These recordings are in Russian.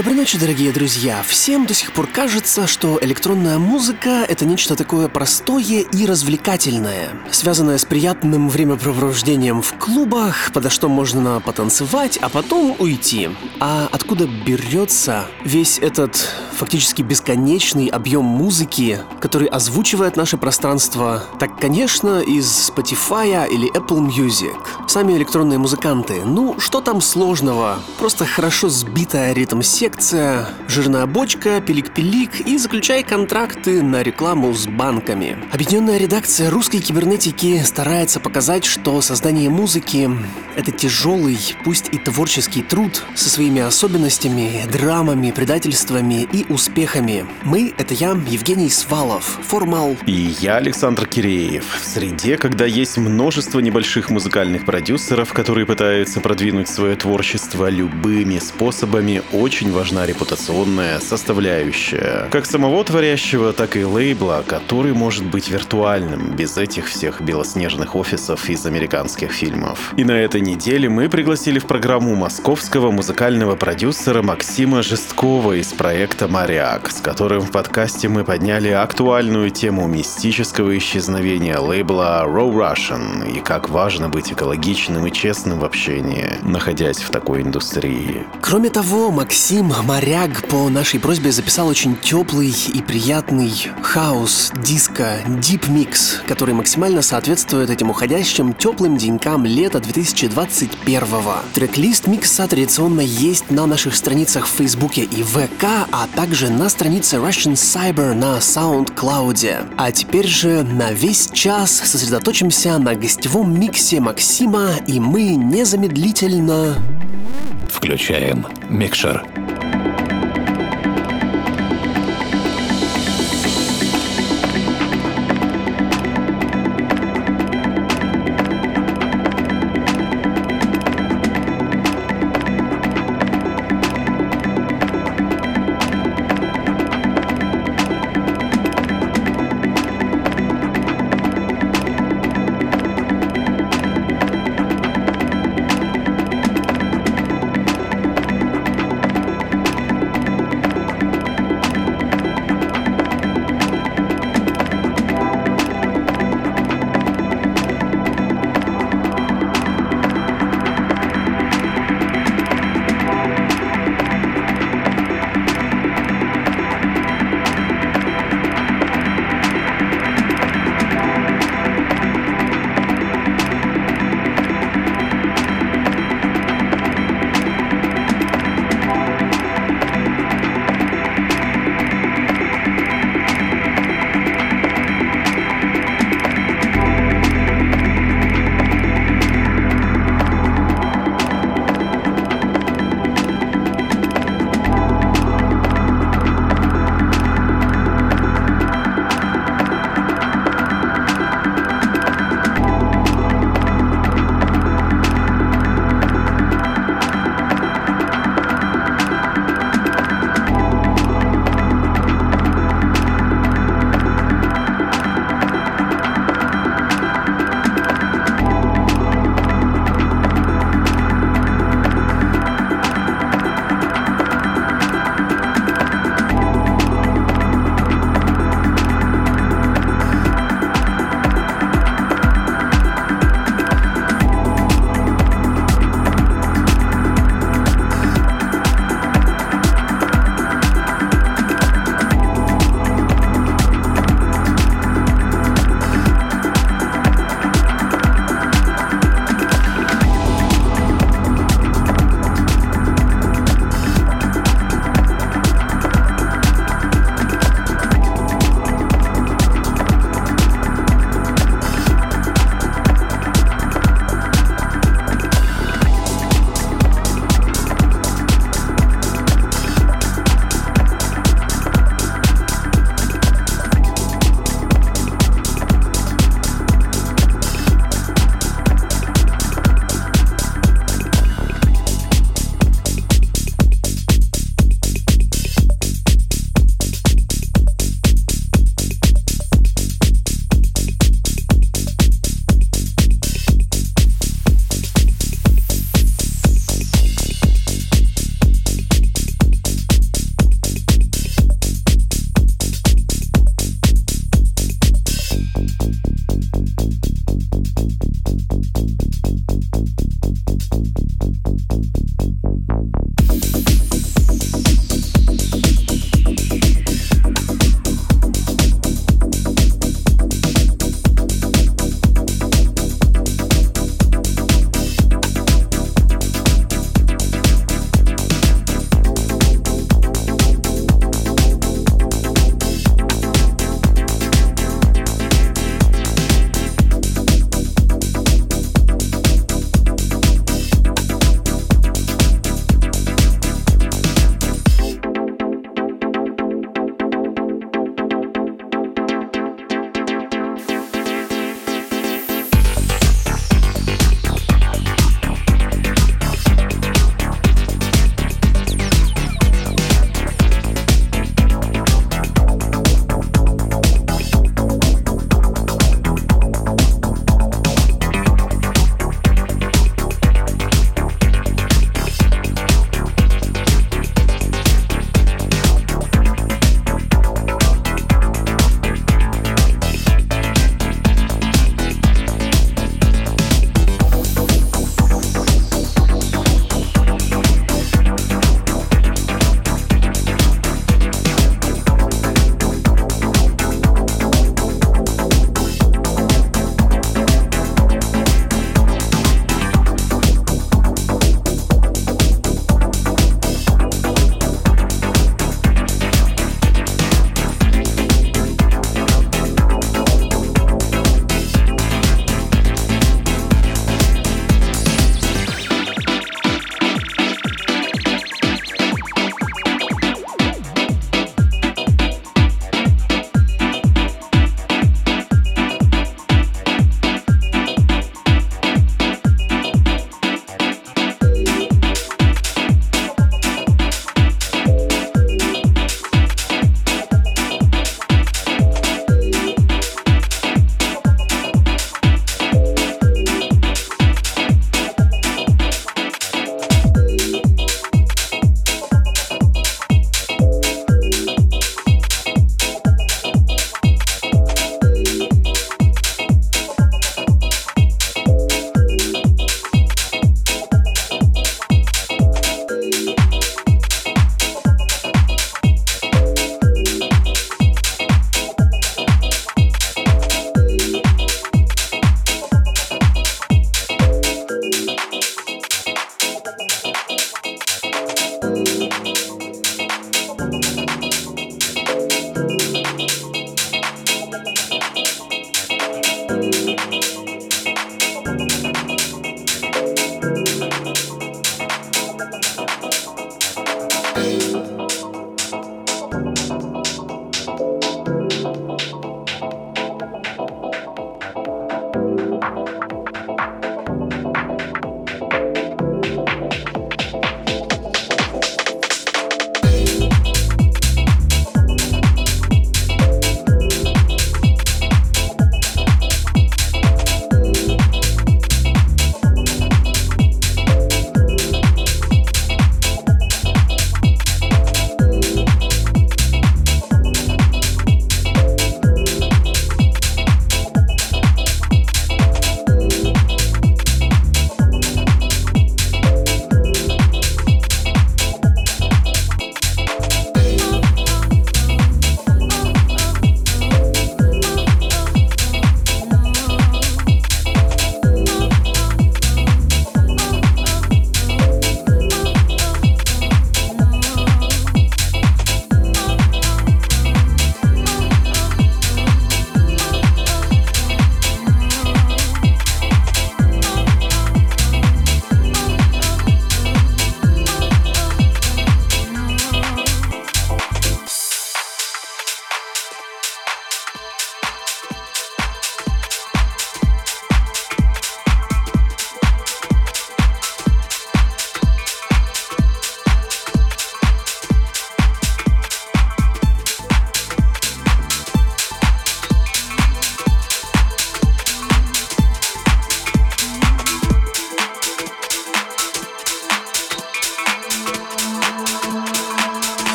Доброй ночи, дорогие друзья! Всем до сих пор кажется, что электронная музыка — это нечто такое простое и развлекательное, связанное с приятным времяпровождением в клубах, подо что можно потанцевать, а потом уйти. А откуда берется весь этот фактически бесконечный объем музыки, который озвучивает наше пространство? Так, конечно, из Spotify или Apple Music. Сами электронные музыканты. Ну, что там сложного? Просто хорошо сбитая ритм-секция секция, жирная бочка, пилик-пилик и заключай контракты на рекламу с банками. Объединенная редакция русской кибернетики старается показать, что создание музыки — это тяжелый, пусть и творческий труд со своими особенностями, драмами, предательствами и успехами. Мы — это я, Евгений Свалов, Формал. И я, Александр Киреев. В среде, когда есть множество небольших музыкальных продюсеров, которые пытаются продвинуть свое творчество любыми способами, очень важна репутационная составляющая. Как самого творящего, так и лейбла, который может быть виртуальным, без этих всех белоснежных офисов из американских фильмов. И на этой неделе мы пригласили в программу московского музыкального продюсера Максима Жесткова из проекта «Моряк», с которым в подкасте мы подняли актуальную тему мистического исчезновения лейбла Raw Russian и как важно быть экологичным и честным в общении, находясь в такой индустрии. Кроме того, Максим Моряк по нашей просьбе записал очень теплый и приятный хаос, диско, дип микс, который максимально соответствует этим уходящим теплым денькам лета 2021-го. Трек-лист микса традиционно есть на наших страницах в Фейсбуке и ВК, а также на странице Russian Cyber на SoundCloud. А теперь же на весь час сосредоточимся на гостевом миксе Максима, и мы незамедлительно... Включаем микшер.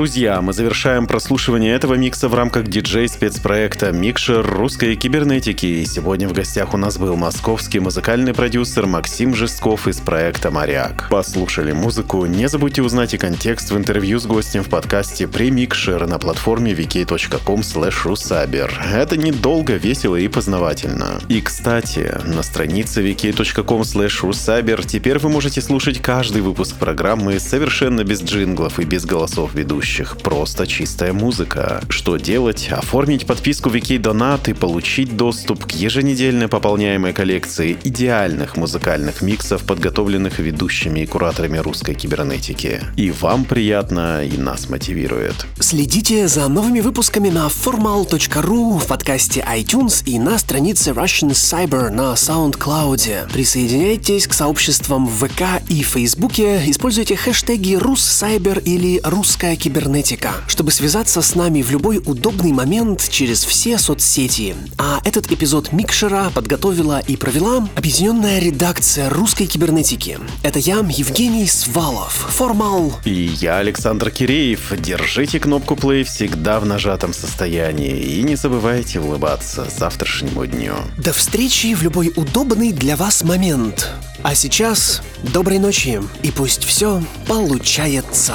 Друзья, мы завершаем прослушивание этого микса в рамках диджей-спецпроекта «Микшер русской кибернетики». И сегодня в гостях у нас был московский музыкальный продюсер Максим Жестков из проекта «Моряк». Послушали музыку. Не забудьте узнать и контекст в интервью с гостем в подкасте «Премикшер» на платформе rusaber. Это недолго, весело и познавательно. И, кстати, на странице rusaber теперь вы можете слушать каждый выпуск программы совершенно без джинглов и без голосов ведущих. Просто чистая музыка. Что делать? Оформить подписку Вики Донат и получить доступ к еженедельно пополняемой коллекции идеальных музыкальных миксов, подготовленных ведущими и кураторами русской кибернетики. И вам приятно, и нас мотивирует. Следите за новыми выпусками на formal.ru, в подкасте iTunes и на странице Russian Cyber на SoundCloud. Присоединяйтесь к сообществам в ВК и Фейсбуке, используйте хэштеги «Руссайбер» или «Русская кибернетика», чтобы связаться с нами в любой удобный момент через все соцсети. А этот эпизод Микшера подготовила и провела объединенная редакция русской кибернетики. Это я, Евгений Свалов, Формал. И я, Александр Киреев. Держите кнопку play всегда в нажатом состоянии. И не забывайте улыбаться завтрашнему дню. До встречи в любой удобный для вас момент. А сейчас доброй ночи, и пусть все получается.